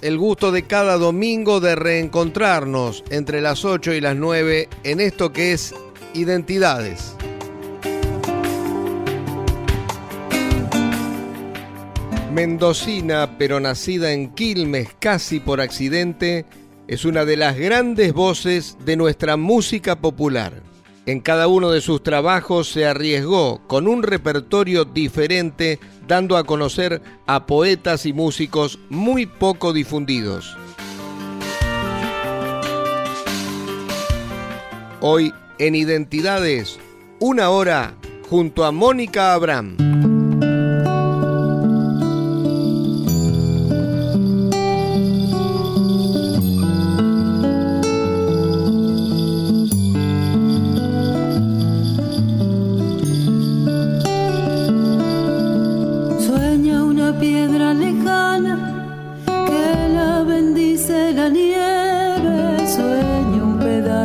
El gusto de cada domingo de reencontrarnos entre las 8 y las 9 en esto que es Identidades. Mendocina, pero nacida en Quilmes casi por accidente, es una de las grandes voces de nuestra música popular. En cada uno de sus trabajos se arriesgó con un repertorio diferente, dando a conocer a poetas y músicos muy poco difundidos. Hoy en Identidades, una hora junto a Mónica Abraham.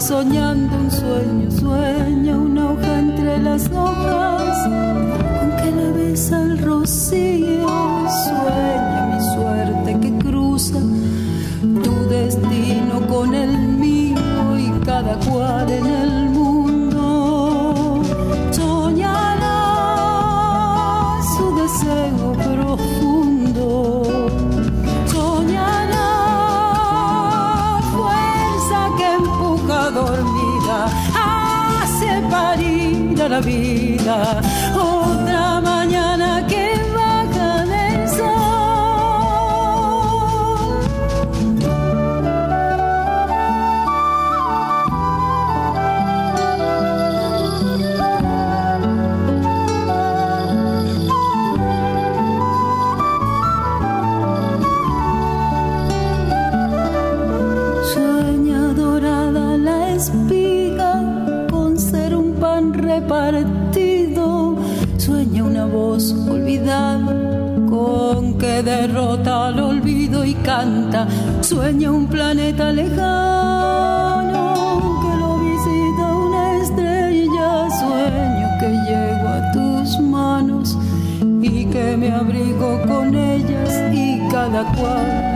soñando la vida. Otra mañana que partido sueña una voz olvidada con que derrota al olvido y canta, sueña un planeta lejano que lo visita una estrella, sueño que llego a tus manos y que me abrigo con ellas y cada cual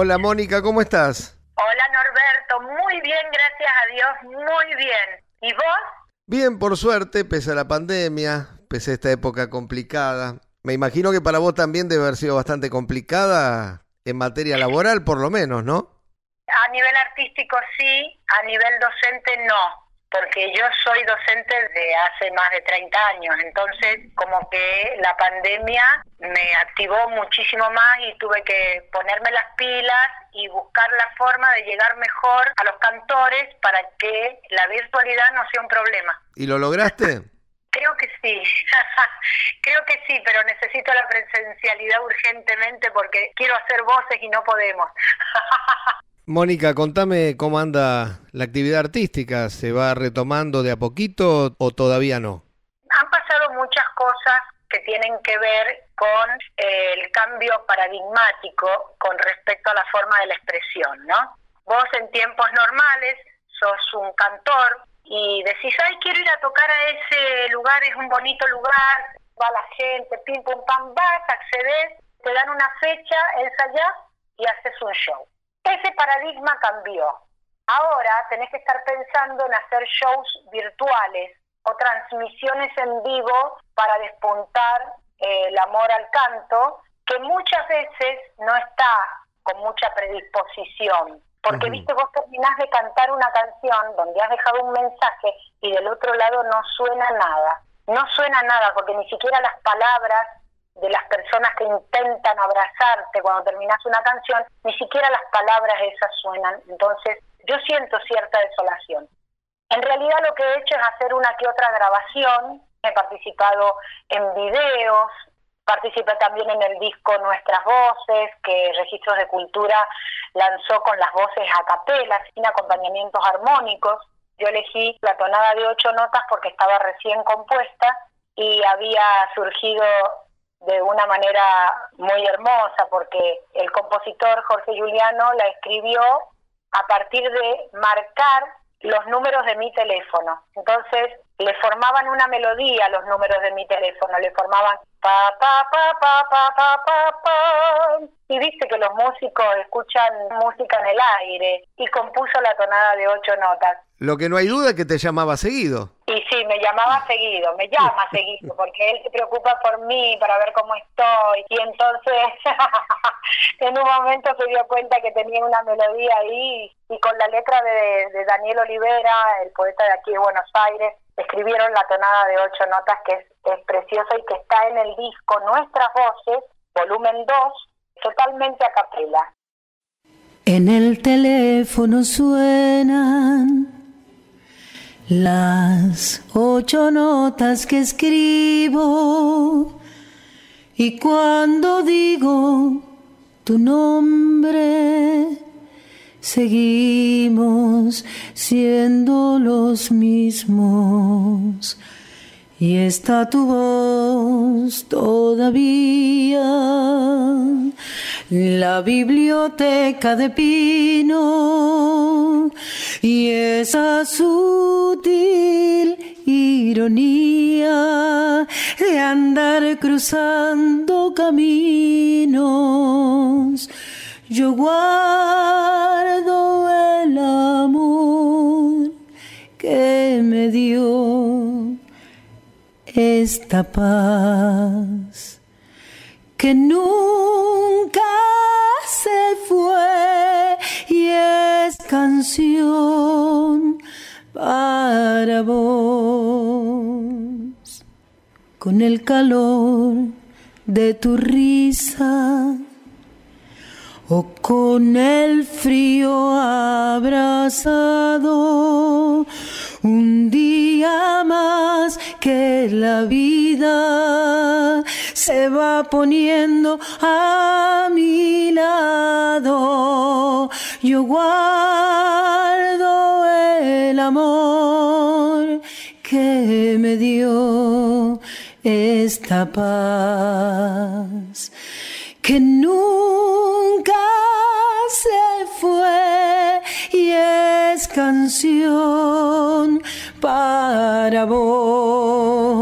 Hola Mónica, ¿cómo estás? Hola Norberto, muy bien, gracias a Dios, muy bien. ¿Y vos? Bien, por suerte, pese a la pandemia, pese a esta época complicada. Me imagino que para vos también debe haber sido bastante complicada en materia laboral, por lo menos, ¿no? A nivel artístico sí, a nivel docente no porque yo soy docente de hace más de 30 años, entonces como que la pandemia me activó muchísimo más y tuve que ponerme las pilas y buscar la forma de llegar mejor a los cantores para que la virtualidad no sea un problema. ¿Y lo lograste? Creo que sí, creo que sí, pero necesito la presencialidad urgentemente porque quiero hacer voces y no podemos. Mónica, contame cómo anda la actividad artística. ¿Se va retomando de a poquito o todavía no? Han pasado muchas cosas que tienen que ver con el cambio paradigmático con respecto a la forma de la expresión, ¿no? Vos en tiempos normales sos un cantor y decís, ay, quiero ir a tocar a ese lugar, es un bonito lugar, va la gente, pim, pum, pam, vas, accedes, te dan una fecha, ensayás y haces un show ese paradigma cambió. Ahora tenés que estar pensando en hacer shows virtuales o transmisiones en vivo para despuntar eh, el amor al canto, que muchas veces no está con mucha predisposición. Porque, viste, vos terminás de cantar una canción donde has dejado un mensaje y del otro lado no suena nada. No suena nada porque ni siquiera las palabras de las personas que intentan abrazarte cuando terminas una canción, ni siquiera las palabras esas suenan. Entonces, yo siento cierta desolación. En realidad lo que he hecho es hacer una que otra grabación, he participado en videos, participé también en el disco Nuestras Voces, que Registros de Cultura lanzó con las voces a capela, sin acompañamientos armónicos. Yo elegí la tonada de ocho notas porque estaba recién compuesta y había surgido de una manera muy hermosa porque el compositor Jorge Juliano la escribió a partir de marcar los números de mi teléfono. Entonces le formaban una melodía los números de mi teléfono, le formaban pa pa pa pa pa pa pa pa y viste que los músicos escuchan música en el aire y compuso la tonada de ocho notas. Lo que no hay duda es que te llamaba seguido. Y sí, me llamaba seguido, me llama seguido, porque él se preocupa por mí, para ver cómo estoy. Y entonces, en un momento se dio cuenta que tenía una melodía ahí, y con la letra de, de Daniel Olivera, el poeta de aquí de Buenos Aires, escribieron la tonada de ocho notas que es, es preciosa y que está en el disco Nuestras Voces, volumen 2, totalmente a capela. En el teléfono suenan las ocho notas que escribo y cuando digo tu nombre seguimos siendo los mismos y está tu voz todavía. La biblioteca de pino. Y esa sutil ironía de andar cruzando caminos. Yo guardo el amor que me dio esta paz que nunca se fue y es canción para vos. Con el calor de tu risa o con el frío abrazado un día más que la vida se va poniendo a mi lado. Yo guardo el amor que me dio esta paz que nunca se fue canción para vos.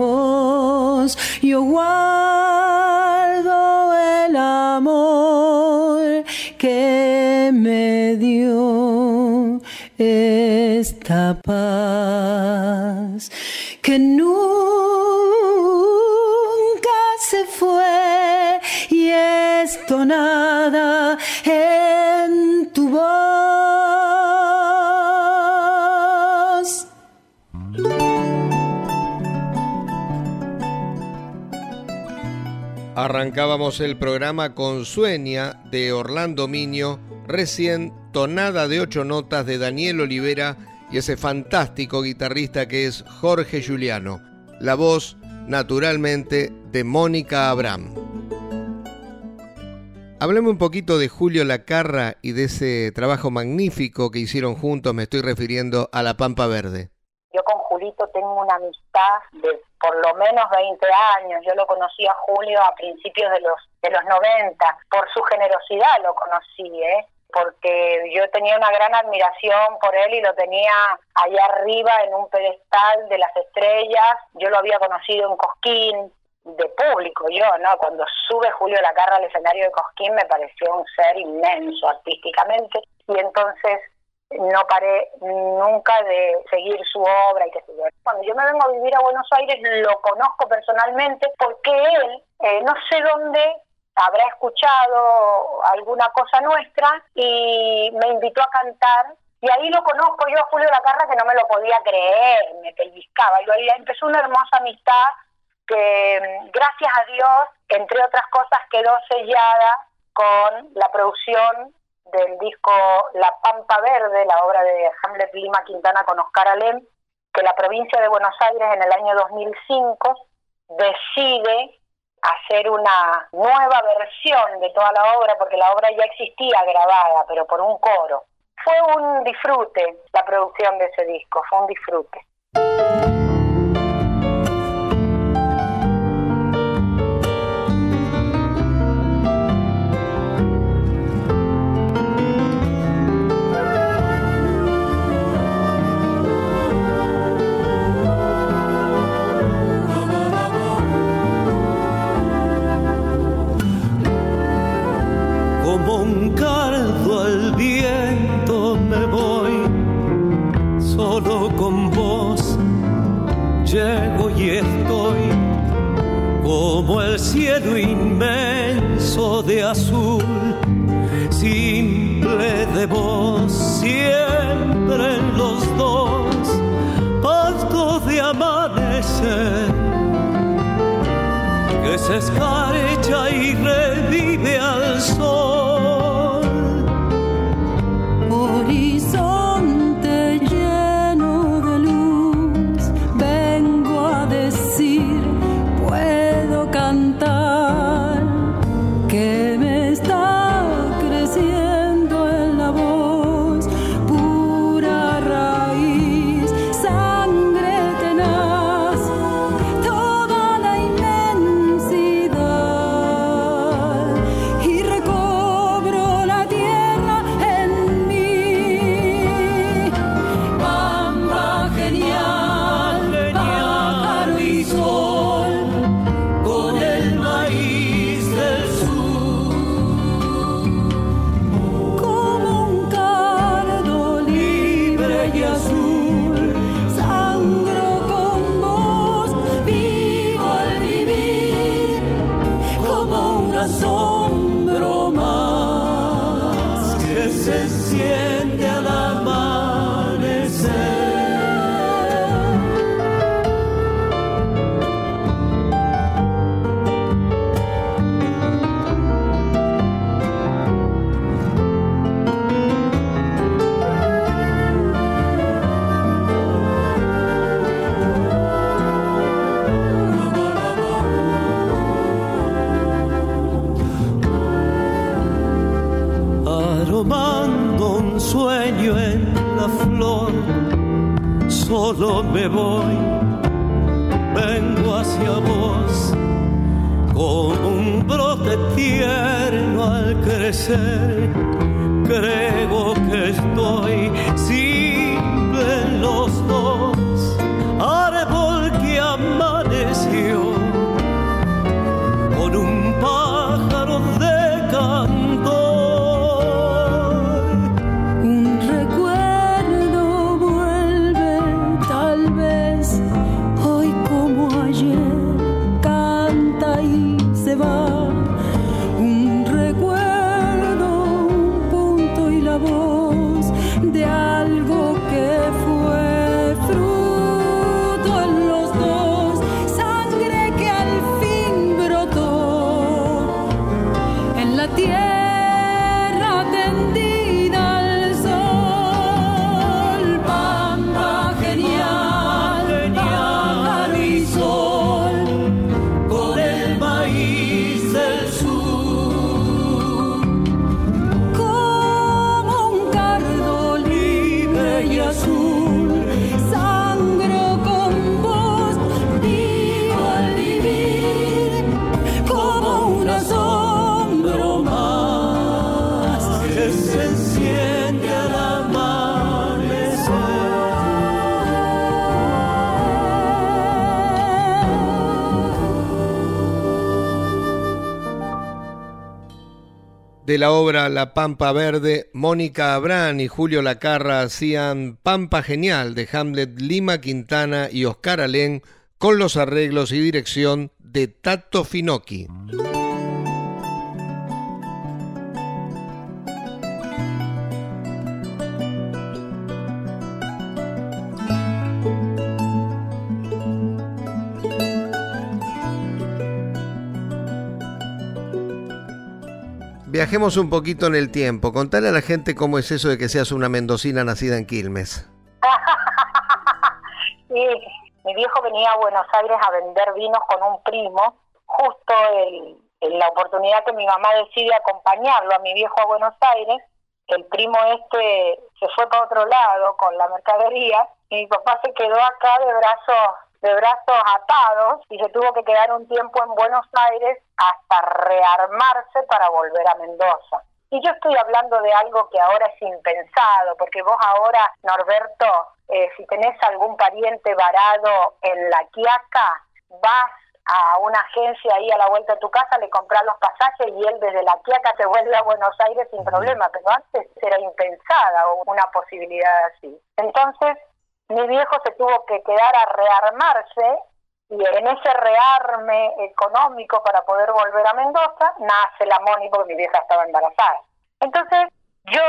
Yo guardo el amor que me dio esta paz que nunca se fue y esto nada Arrancábamos el programa con Sueña de Orlando Miño, recién tonada de ocho notas de Daniel Olivera y ese fantástico guitarrista que es Jorge Juliano. La voz, naturalmente, de Mónica Abraham. Hablemos un poquito de Julio Lacarra y de ese trabajo magnífico que hicieron juntos, me estoy refiriendo a La Pampa Verde. Yo con Julito tengo una amistad de por lo menos 20 años. Yo lo conocí a Julio a principios de los de los 90. Por su generosidad lo conocí, ¿eh? porque yo tenía una gran admiración por él y lo tenía allá arriba en un pedestal de las estrellas. Yo lo había conocido en Cosquín, de público yo, ¿no? Cuando sube Julio Lacarra al escenario de Cosquín me pareció un ser inmenso artísticamente y entonces no paré nunca de seguir su obra y que Cuando yo me vengo a vivir a Buenos Aires lo conozco personalmente porque él, eh, no sé dónde habrá escuchado alguna cosa nuestra y me invitó a cantar y ahí lo conozco yo a Julio Lacarra que no me lo podía creer, me pellizcaba. Y ahí empezó una hermosa amistad que gracias a Dios, entre otras cosas, quedó sellada con la producción del disco La Pampa Verde, la obra de Hamlet Lima Quintana con Oscar Alem, que la provincia de Buenos Aires en el año 2005 decide hacer una nueva versión de toda la obra, porque la obra ya existía grabada, pero por un coro. Fue un disfrute la producción de ese disco, fue un disfrute. Cielo inmenso de azul, simple de voz, siempre en los dos, pasto de amanecer, que se escarcha y revive al sol al de la obra La Pampa Verde, Mónica Abrán y Julio Lacarra hacían Pampa Genial de Hamlet Lima Quintana y Oscar Alén con los arreglos y dirección de Tato Finocchi. Viajemos un poquito en el tiempo. Contale a la gente cómo es eso de que seas una mendocina nacida en Quilmes. sí, mi viejo venía a Buenos Aires a vender vinos con un primo. Justo en la oportunidad que mi mamá decide acompañarlo a mi viejo a Buenos Aires, el primo este se fue para otro lado con la mercadería y mi papá se quedó acá de brazos de brazos atados y se tuvo que quedar un tiempo en Buenos Aires hasta rearmarse para volver a Mendoza. Y yo estoy hablando de algo que ahora es impensado, porque vos ahora, Norberto, eh, si tenés algún pariente varado en la Quiaca, vas a una agencia ahí a la vuelta de tu casa, le compras los pasajes y él desde la Quiaca te vuelve a Buenos Aires sin problema, pero antes era impensada una posibilidad así. Entonces, mi viejo se tuvo que quedar a rearmarse y en ese rearme económico para poder volver a Mendoza nace la Moni porque mi vieja estaba embarazada. Entonces yo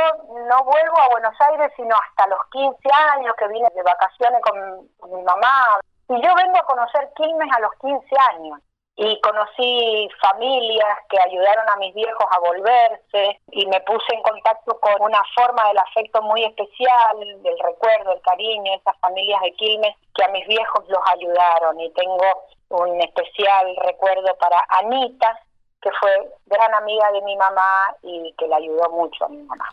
no vuelvo a Buenos Aires sino hasta los 15 años que vine de vacaciones con, mi mamá y yo vengo a conocer Quilmes a los 15 años y conocí familias que ayudaron a mis viejos a volverse y me puse en contacto con una forma del afecto muy especial, del recuerdo, el cariño, esas familias de Quilmes que a mis viejos los ayudaron y tengo un especial recuerdo para Anita, que fue gran amiga de mi mamá y que le ayudó mucho a mi mamá.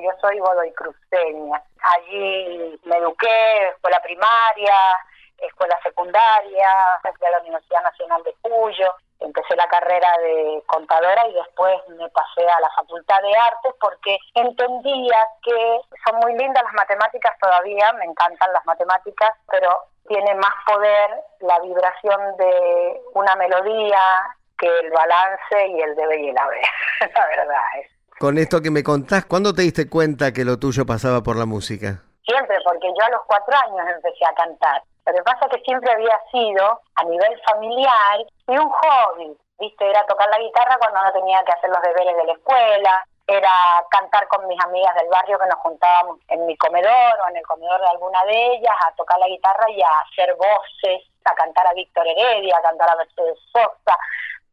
Yo soy godoy cruceña. Allí me eduqué, escuela primaria, escuela secundaria, fui a la Universidad Nacional de Cuyo, empecé la carrera de contadora y después me pasé a la Facultad de Artes porque entendía que son muy lindas las matemáticas todavía, me encantan las matemáticas, pero tiene más poder la vibración de una melodía que el balance y el debe y el haber, la verdad es con esto que me contás, ¿cuándo te diste cuenta que lo tuyo pasaba por la música? Siempre, porque yo a los cuatro años empecé a cantar. Lo que pasa es que siempre había sido, a nivel familiar, y un hobby. ¿Viste? Era tocar la guitarra cuando no tenía que hacer los deberes de la escuela, era cantar con mis amigas del barrio que nos juntábamos en mi comedor o en el comedor de alguna de ellas a tocar la guitarra y a hacer voces, a cantar a Víctor Heredia, a cantar a Mercedes Sosa,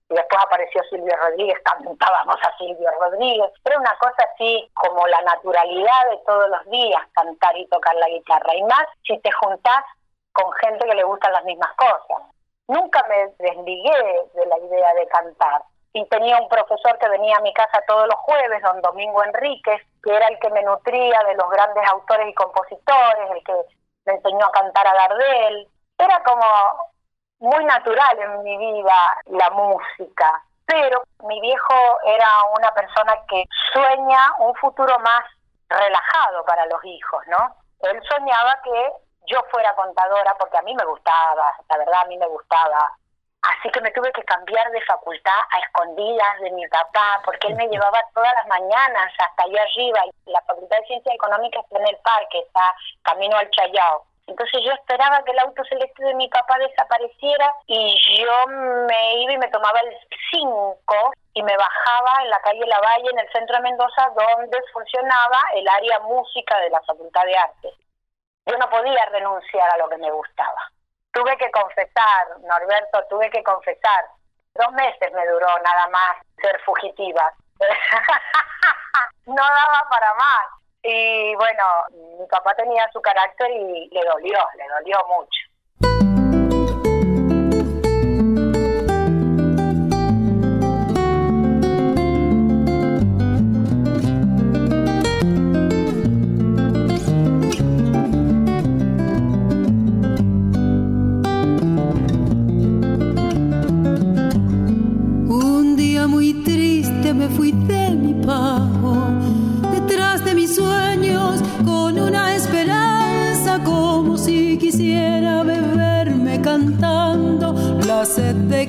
y después apareció Silvio Rodríguez, cantábamos a Silvio Rodríguez. Era una cosa así como la naturalidad de todos los días cantar y tocar la guitarra. Y más si te juntás con gente que le gustan las mismas cosas. Nunca me desligué de la idea de cantar. Y tenía un profesor que venía a mi casa todos los jueves, don Domingo Enríquez, que era el que me nutría de los grandes autores y compositores, el que me enseñó a cantar a Gardel. Era como muy natural en mi vida la música, pero mi viejo era una persona que sueña un futuro más relajado para los hijos, ¿no? Él soñaba que yo fuera contadora porque a mí me gustaba, la verdad a mí me gustaba. Así que me tuve que cambiar de facultad a escondidas de mi papá, porque él me llevaba todas las mañanas hasta allá arriba. La Facultad de Ciencias Económicas está en el parque, está camino al Chayao. Entonces yo esperaba que el auto celeste de mi papá desapareciera y yo me iba y me tomaba el 5 y me bajaba en la calle La Valle, en el centro de Mendoza, donde funcionaba el área música de la Facultad de Artes. Yo no podía renunciar a lo que me gustaba. Tuve que confesar, Norberto, tuve que confesar. Dos meses me duró nada más ser fugitiva. no daba para más. Y bueno, mi papá tenía su carácter y le dolió, le dolió mucho.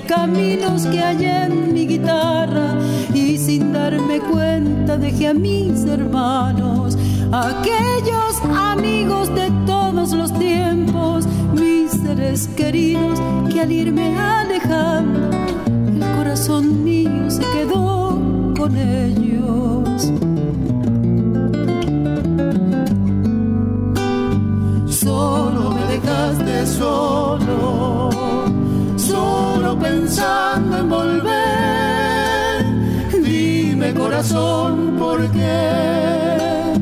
Caminos que hay en mi guitarra y sin darme cuenta dejé a mis hermanos, aquellos amigos de todos los tiempos, mis seres queridos que al irme alejando, el corazón mío se quedó con ellos. Corazón, ¿por qué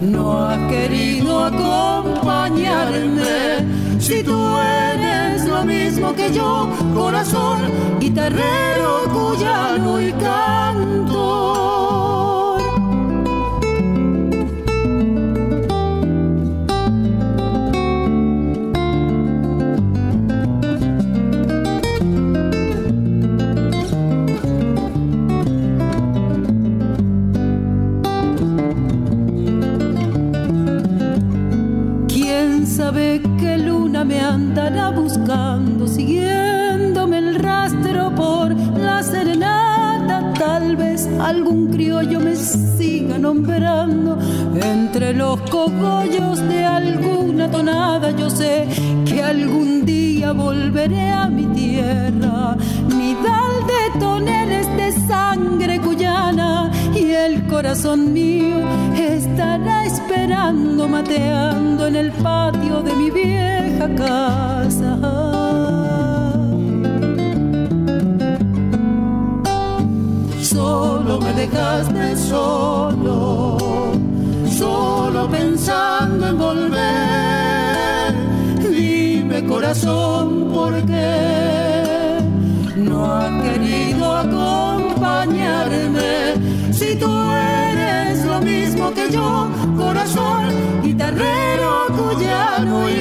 no has querido acompañarme? Si tú eres lo mismo que yo, corazón, guitarrero, cuyano y canto. Algún criollo me siga nombrando entre los cogollos de alguna tonada. Yo sé que algún día volveré a mi tierra, nidal de toneles de sangre cuyana, y el corazón mío estará esperando, mateando en el patio de mi vieja casa. Solo me dejaste solo, solo pensando en volver. Dime corazón, ¿por qué no ha querido acompañarme? Si tú eres lo mismo que yo, corazón, guitarrero, cuyano y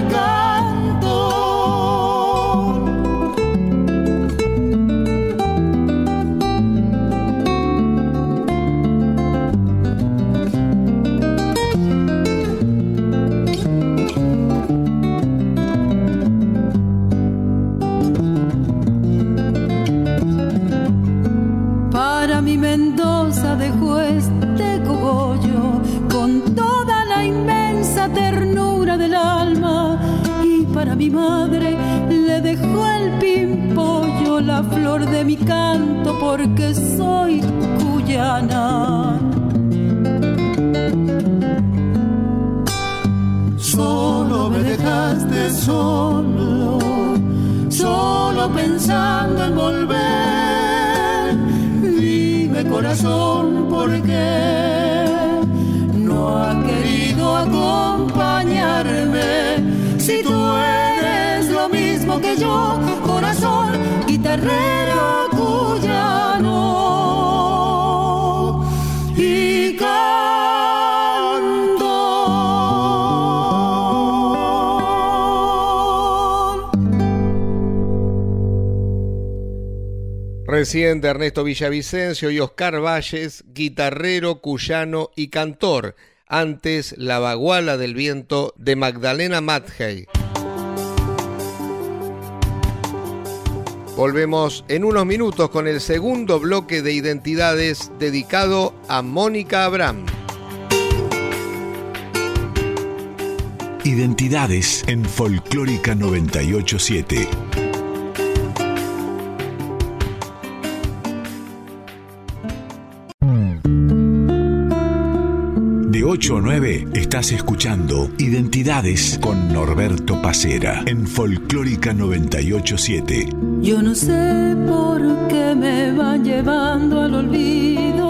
de mi canto, porque soy cuyana. Solo me dejaste solo, solo pensando en volver. Dime corazón, ¿por qué no ha querido acompañarme? Si tú que yo, corazón guitarrero Recién de Ernesto Villavicencio y Oscar Valles, guitarrero, cuyano y cantor. Antes, La Baguala del Viento de Magdalena Mathey. Volvemos en unos minutos con el segundo bloque de identidades dedicado a Mónica Abraham. Identidades en Folclórica 987. De 8 o 9 estás escuchando Identidades con Norberto Pacera en Folclórica 987. Yo no sé por qué me van llevando al olvido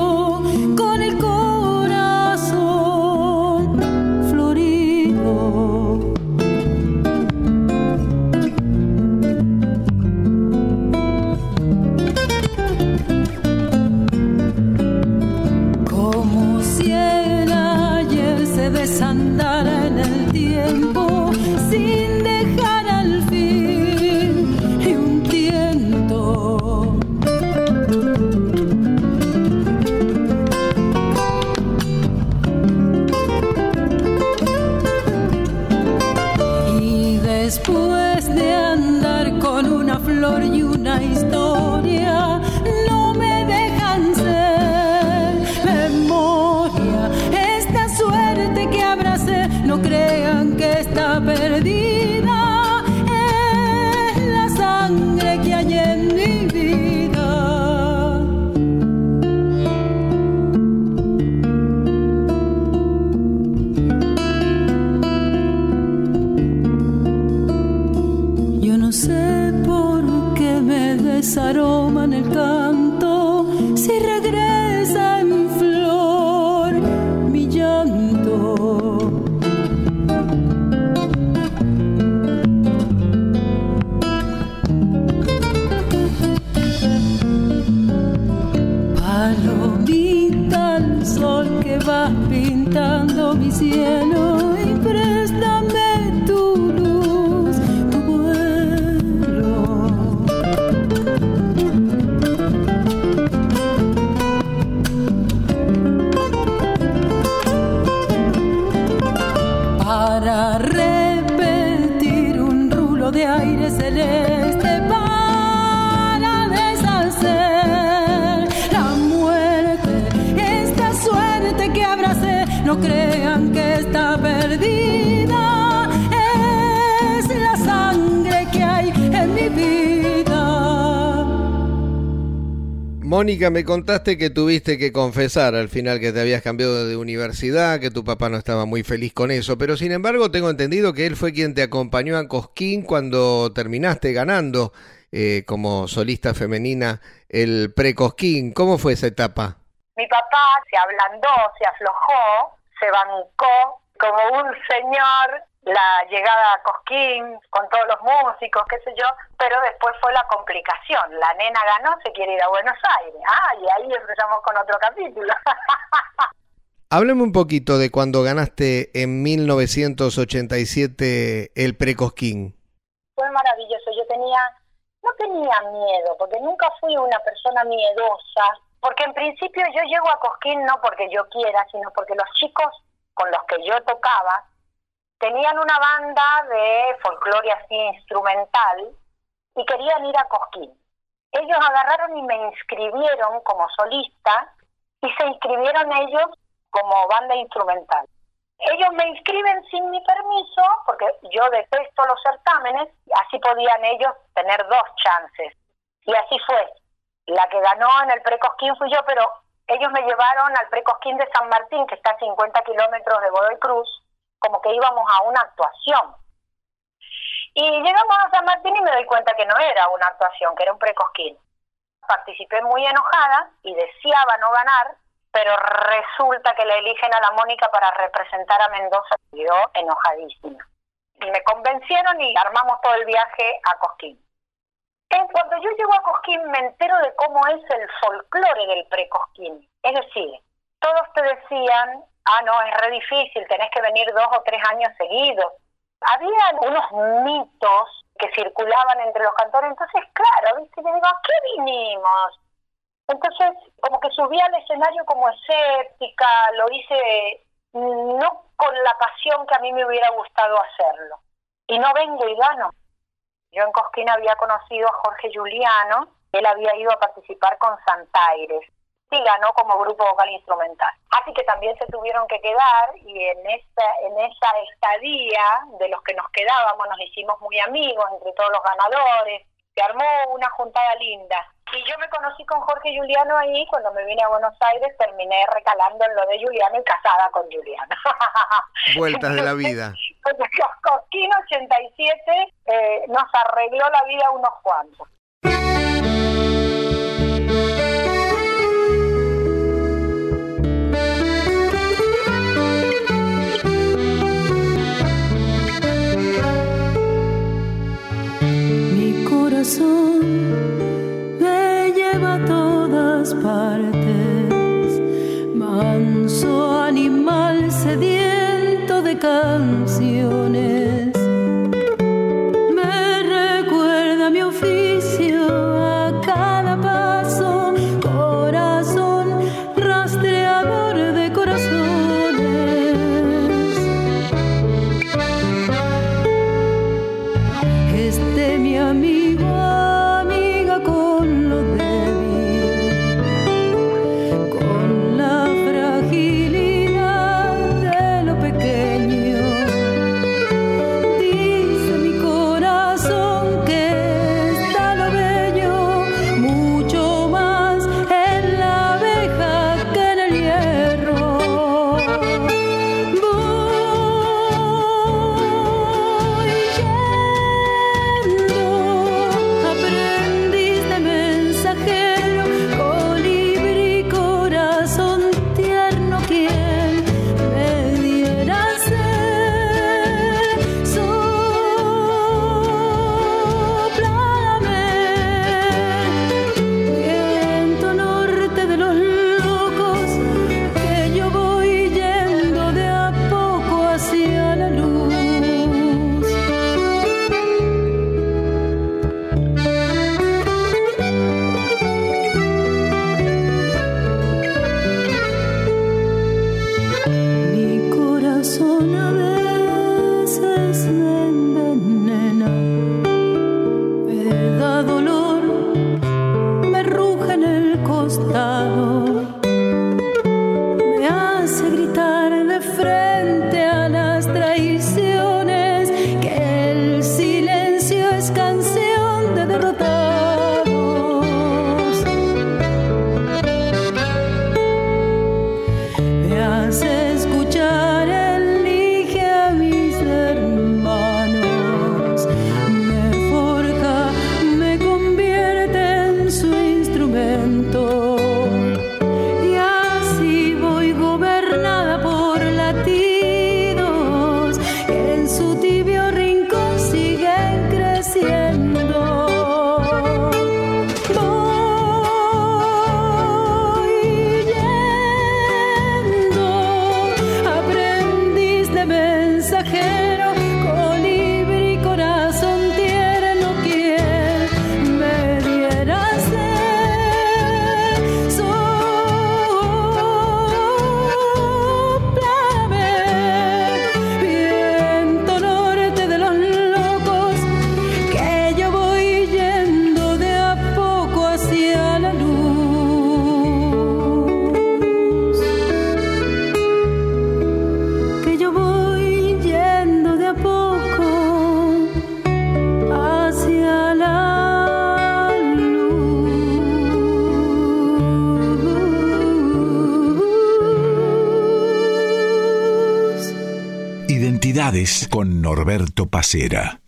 mi cielo Mónica, me contaste que tuviste que confesar al final que te habías cambiado de universidad, que tu papá no estaba muy feliz con eso, pero sin embargo tengo entendido que él fue quien te acompañó a Cosquín cuando terminaste ganando eh, como solista femenina el pre-Cosquín. ¿Cómo fue esa etapa? Mi papá se ablandó, se aflojó, se bancó como un señor la llegada a Cosquín con todos los músicos, qué sé yo, pero después fue la complicación. La nena ganó, se quiere ir a Buenos Aires. Ah, y ahí empezamos con otro capítulo. Háblame un poquito de cuando ganaste en 1987 el pre-Cosquín. Fue maravilloso. Yo tenía, no tenía miedo, porque nunca fui una persona miedosa, porque en principio yo llego a Cosquín no porque yo quiera, sino porque los chicos con los que yo tocaba tenían una banda de folclore así instrumental y querían ir a Cosquín. Ellos agarraron y me inscribieron como solista y se inscribieron ellos como banda instrumental. Ellos me inscriben sin mi permiso porque yo detesto los certámenes, así podían ellos tener dos chances. Y así fue. La que ganó en el Precosquín fui yo, pero ellos me llevaron al Precosquín de San Martín, que está a 50 kilómetros de Godoy Cruz, como que íbamos a una actuación. Y llegamos a San Martín y me doy cuenta que no era una actuación, que era un precosquín. Participé muy enojada y deseaba no ganar, pero resulta que le eligen a la Mónica para representar a Mendoza y yo enojadísima. Y me convencieron y armamos todo el viaje a Cosquín. En cuando yo llego a Cosquín me entero de cómo es el folclore del precosquín. Es decir, todos te decían ah, no, es re difícil, tenés que venir dos o tres años seguidos. Había unos mitos que circulaban entre los cantores, entonces, claro, ¿viste? Yo digo, ¿a qué vinimos? Entonces, como que subí al escenario como escéptica, lo hice no con la pasión que a mí me hubiera gustado hacerlo. Y no vengo y gano. Yo en Cosquín había conocido a Jorge Juliano, él había ido a participar con Santaires sí ganó como grupo vocal instrumental. Así que también se tuvieron que quedar y en esa, en esa estadía de los que nos quedábamos nos hicimos muy amigos entre todos los ganadores, se armó una juntada linda. Y yo me conocí con Jorge Juliano ahí, cuando me vine a Buenos Aires terminé recalando en lo de Juliano y casada con Juliano. Vueltas de la vida. Cosquín 87 eh, nos arregló la vida unos cuantos. Con Norberto Pacera.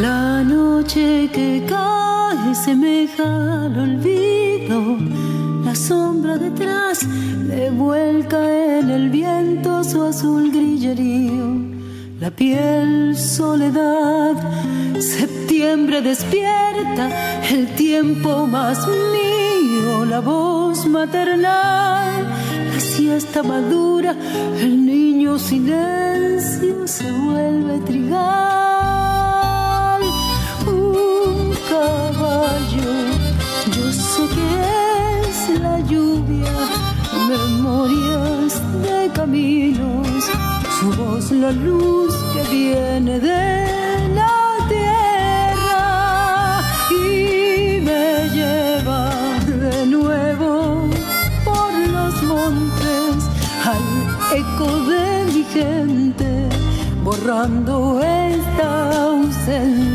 La noche que cae semeja al olvido, la piel soledad, septiembre despierta, el tiempo más mío, la voz maternal, la siesta madura, el niño silencio se vuelve trigal un caballo. Yo sé que es la lluvia, memorias de caminos, su voz la luz que viene de la tierra y me lleva de nuevo por los montes al eco de mi gente, borrando esta ausencia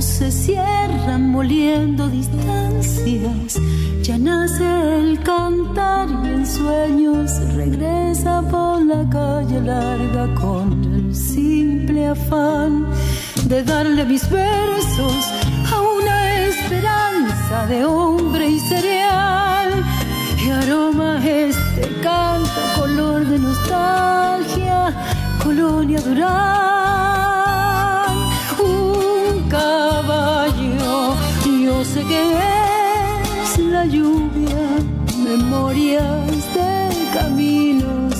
se cierran moliendo distancias. Ya nace el cantar y en sueños regresa por la calle larga con el simple afán de darle mis versos a una esperanza de hombre y cereal. Y aroma este canto color de nostalgia, colonia Durán que es la lluvia, memorias de caminos,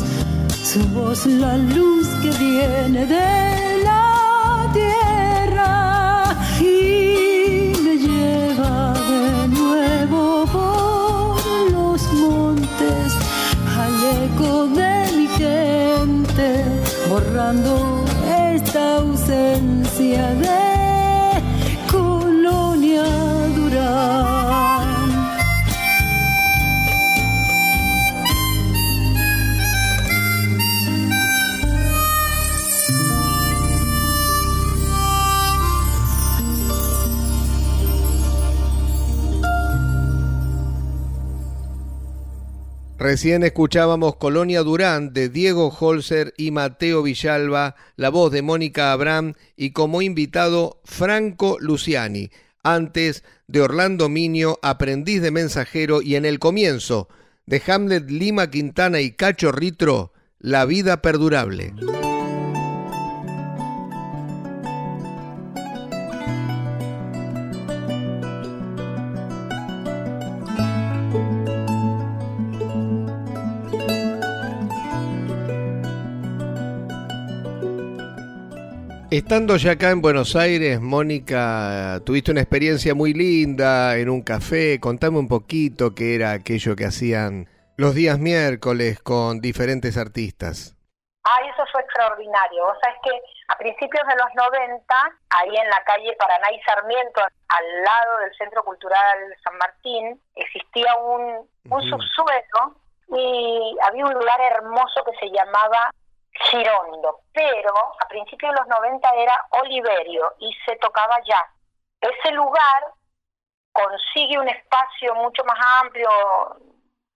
su voz la luz que viene de la tierra y me lleva de nuevo por los montes al eco de mi gente, borrando esta ausencia de Recién escuchábamos Colonia Durán de Diego Holzer y Mateo Villalba, la voz de Mónica Abraham y como invitado Franco Luciani, antes de Orlando Minio, aprendiz de mensajero y en el comienzo de Hamlet Lima Quintana y Cacho Ritro, La vida perdurable. Estando ya acá en Buenos Aires, Mónica, tuviste una experiencia muy linda en un café. Contame un poquito qué era aquello que hacían los días miércoles con diferentes artistas. Ay, eso fue extraordinario. Vos sabés que a principios de los 90, ahí en la calle Paraná y Sarmiento, al lado del Centro Cultural San Martín, existía un, un subsuelo y había un lugar hermoso que se llamaba Girondo, pero a principios de los 90 era Oliverio y se tocaba jazz. Ese lugar consigue un espacio mucho más amplio,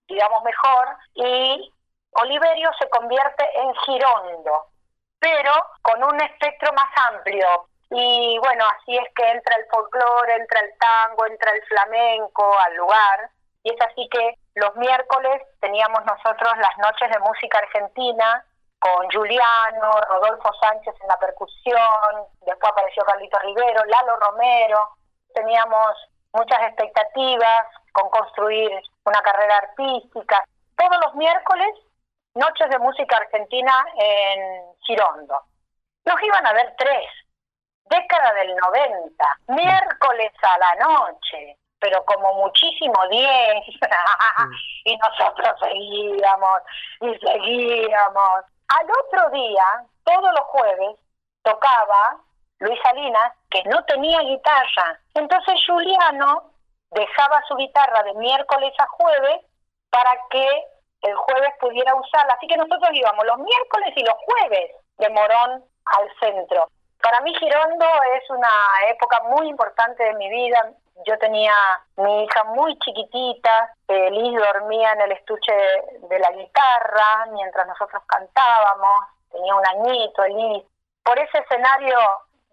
digamos mejor, y Oliverio se convierte en Girondo, pero con un espectro más amplio. Y bueno, así es que entra el folclore, entra el tango, entra el flamenco al lugar. Y es así que los miércoles teníamos nosotros las noches de música argentina con Juliano, Rodolfo Sánchez en la percusión, después apareció Carlito Rivero, Lalo Romero, teníamos muchas expectativas con construir una carrera artística. Todos los miércoles, noches de música argentina en Girondo. Nos iban a ver tres, década del 90, miércoles a la noche, pero como muchísimo diez, y nosotros seguíamos y seguíamos. Al otro día, todos los jueves, tocaba Luis Salinas, que no tenía guitarra. Entonces Juliano dejaba su guitarra de miércoles a jueves para que el jueves pudiera usarla. Así que nosotros íbamos los miércoles y los jueves de Morón al centro. Para mí Girondo es una época muy importante de mi vida. Yo tenía mi hija muy chiquitita, Liz dormía en el estuche de, la guitarra mientras nosotros cantábamos, tenía un añito, Liz. Por ese escenario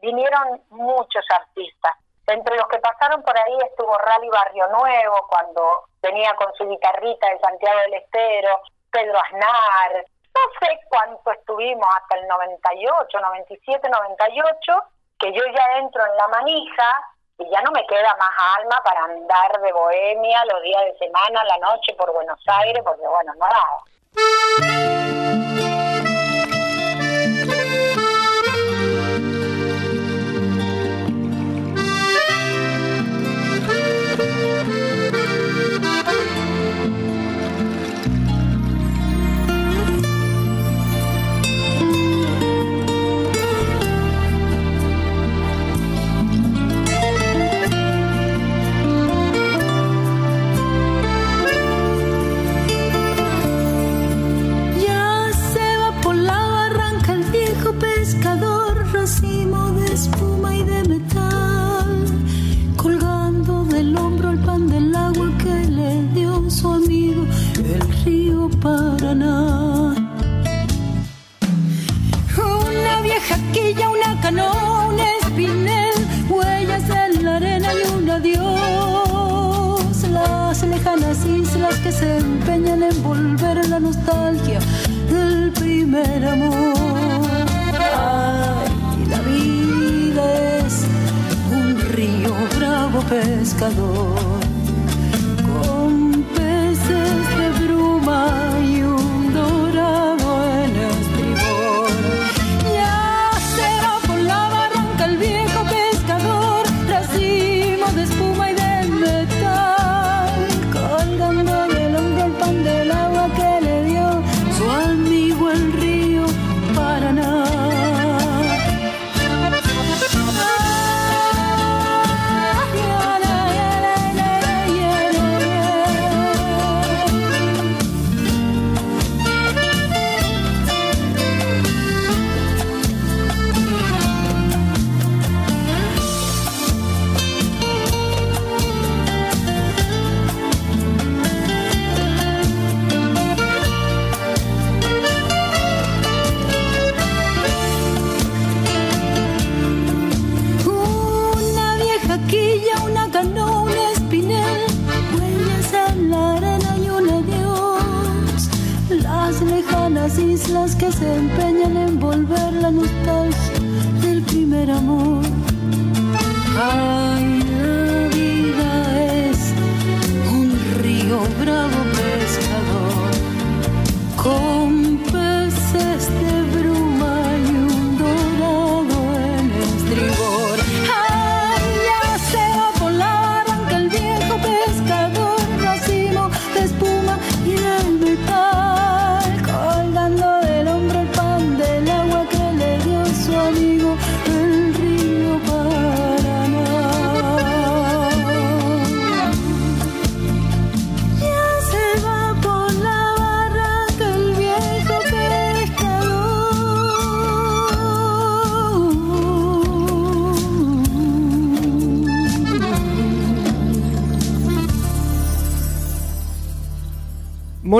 vinieron muchos artistas. Entre los que pasaron por ahí estuvo Rally Barrio Nuevo, cuando venía con su guitarrita de Santiago del Estero, Pedro Aznar, no sé cuánto estuvimos hasta el 98, 97, 98, que yo ya entro en la manija y ya no me queda más alma para andar de bohemia los días de semana, la noche por Buenos Aires, porque bueno, no daba. Una vieja quilla, una canoa, un espinel, huellas en la arena y un adiós. Las lejanas islas que se empeñan en volver la nostalgia del primer amor. Ay, la vida es un río bravo pescador con peces de bruma nos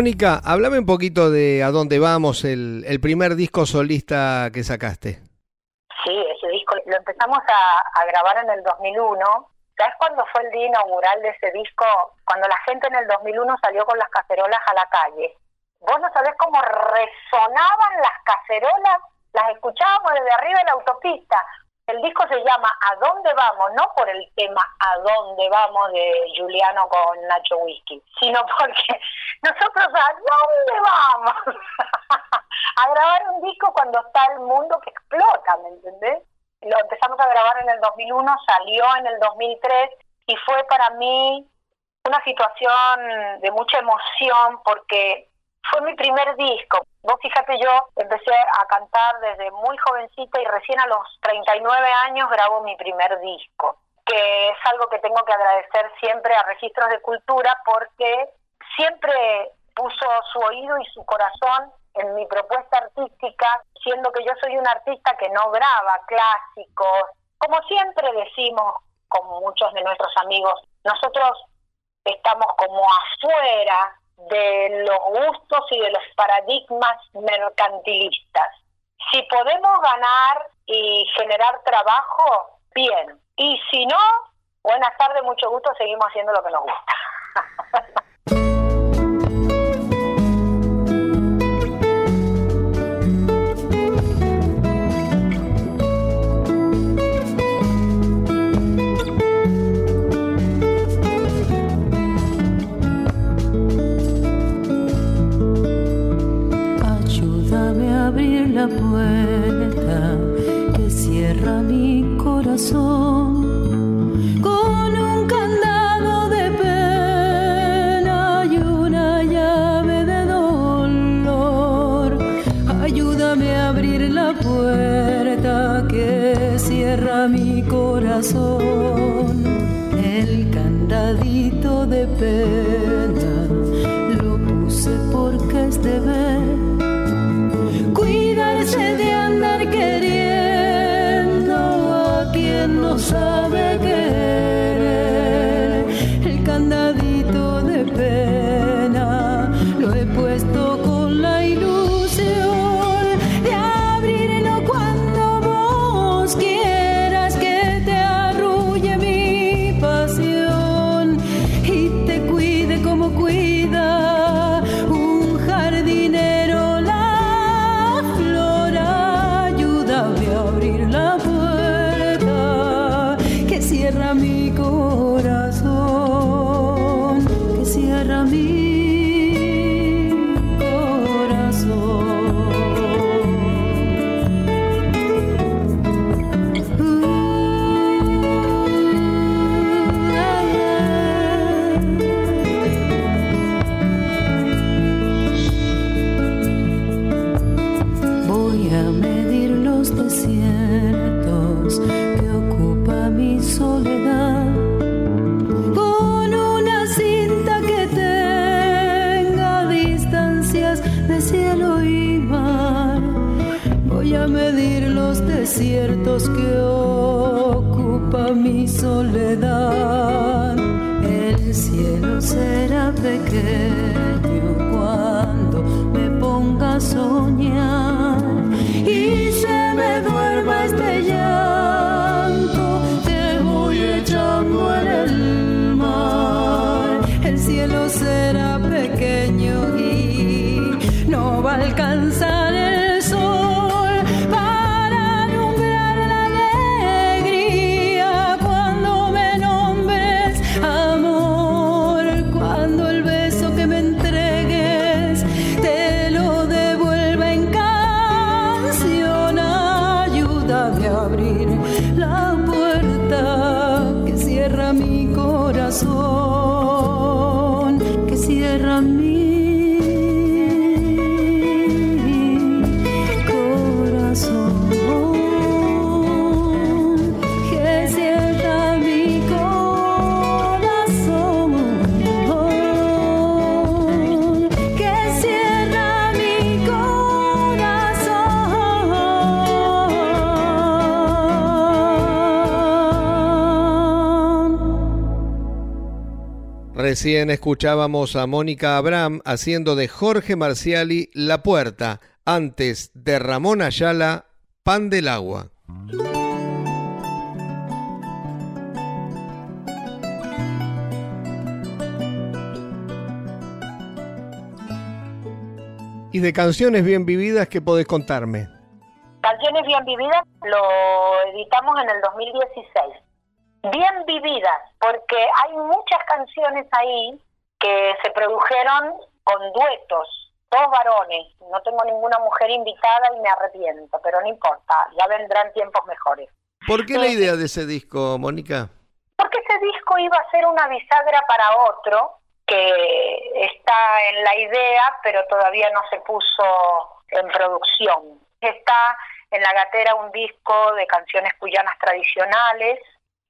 Mónica, háblame un poquito de a dónde vamos, el, primer disco solista que sacaste. Sí, ese disco lo empezamos a, grabar en el 2001. ¿Sabes cuándo fue el día inaugural de ese disco? Cuando la gente en el 2001 salió con las cacerolas a la calle. vos no sabés cómo resonaban las cacerolas, las escuchábamos desde arriba de la autopista. El disco se llama ¿A dónde vamos? No por el tema ¿A dónde vamos? de Juliano con Nacho Whisky, sino porque nosotros ¿a dónde vamos? a grabar un disco cuando está el mundo que explota, ¿me entendés? Lo empezamos a grabar en el 2001, salió en el 2003 y fue para mí una situación de mucha emoción porque fue mi primer disco. Vos fíjate, yo empecé a cantar desde muy jovencita y recién a los 39 años grabo mi primer disco, que es algo que tengo que agradecer siempre a Registros de Cultura porque siempre puso su oído y su corazón en mi propuesta artística, siendo que yo soy un artista que no graba clásicos. Como siempre decimos con muchos de nuestros amigos, nosotros estamos como afuera de los gustos y de los paradigmas mercantilistas. Si podemos ganar y generar trabajo, bien. Y si no, buenas tardes, mucho gusto, seguimos haciendo lo que nos gusta. la puerta que cierra mi corazón con un candado de pena y una llave de dolor. Ayúdame a abrir la puerta que cierra mi corazón. El candadito de pena Recién escuchábamos a Mónica Abraham haciendo de Jorge Marciali La Puerta, antes de Ramón Ayala, Pan del Agua. ¿Y de canciones bien vividas qué podés contarme? Canciones bien vividas lo editamos en el 2016. Bien vividas, porque hay muchas canciones ahí que se produjeron con duetos, dos varones. No tengo ninguna mujer invitada y me arrepiento, pero no importa, ya vendrán tiempos mejores. ¿Por qué la idea de ese disco, Mónica? Porque ese disco iba a ser una bisagra para otro que está en la idea, pero todavía no se puso en producción. Está en la gatera un disco de canciones cuyanas tradicionales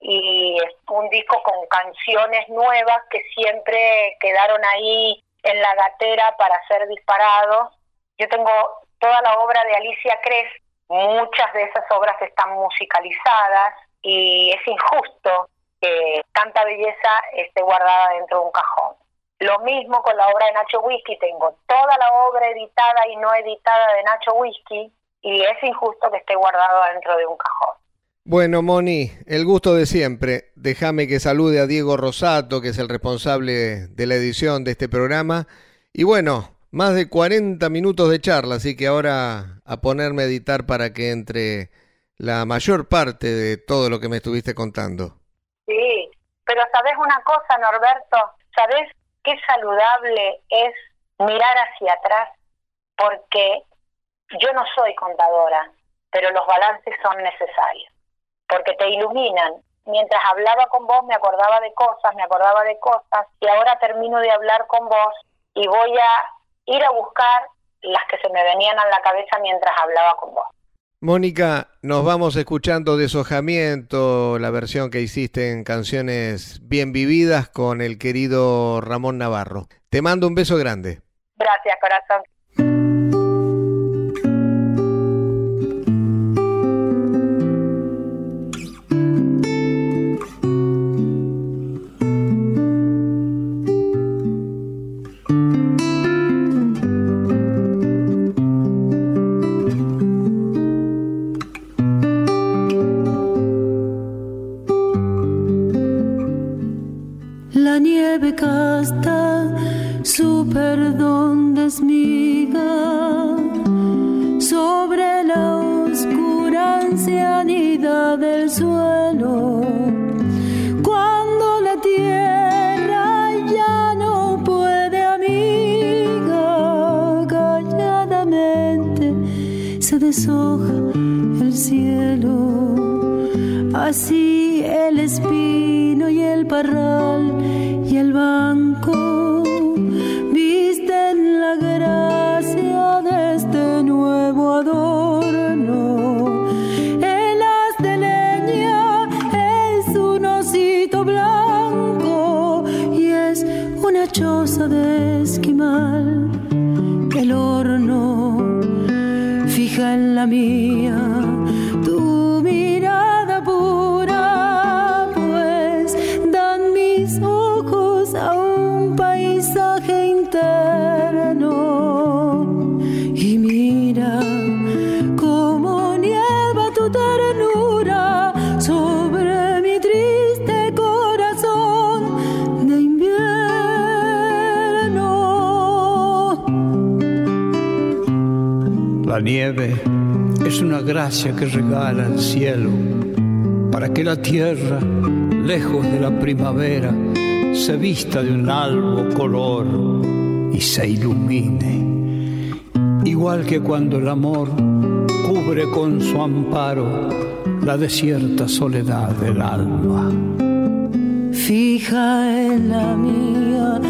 y un disco con canciones nuevas que siempre quedaron ahí en la gatera para ser disparados. Yo tengo toda la obra de Alicia Cres, muchas de esas obras están musicalizadas y es injusto que tanta belleza esté guardada dentro de un cajón. Lo mismo con la obra de Nacho Whisky, tengo toda la obra editada y no editada de Nacho Whisky y es injusto que esté guardado dentro de un cajón. Bueno, Moni, el gusto de siempre. Déjame que salude a Diego Rosato, que es el responsable de la edición de este programa. Y bueno, más de 40 minutos de charla, así que ahora a ponerme a editar para que entre la mayor parte de todo lo que me estuviste contando. Sí, pero ¿sabes una cosa, Norberto? ¿Sabes qué saludable es mirar hacia atrás, porque yo no soy contadora, pero los balances son necesarios, porque te iluminan. Mientras hablaba con vos me acordaba de cosas, me acordaba de cosas, y ahora termino de hablar con vos y voy a ir a buscar las que se me venían a la cabeza mientras hablaba con vos. Mónica, nos vamos escuchando Deshojamiento, la versión que hiciste en Canciones Bien Vividas con el querido Ramón Navarro. Te mando un beso grande. Gracias, corazón. bella mia. Que regala el cielo para que la tierra, lejos de la primavera, se vista de un albo color y se ilumine. Igual que cuando el amor cubre con su amparo la desierta soledad del alma. Fija en la mía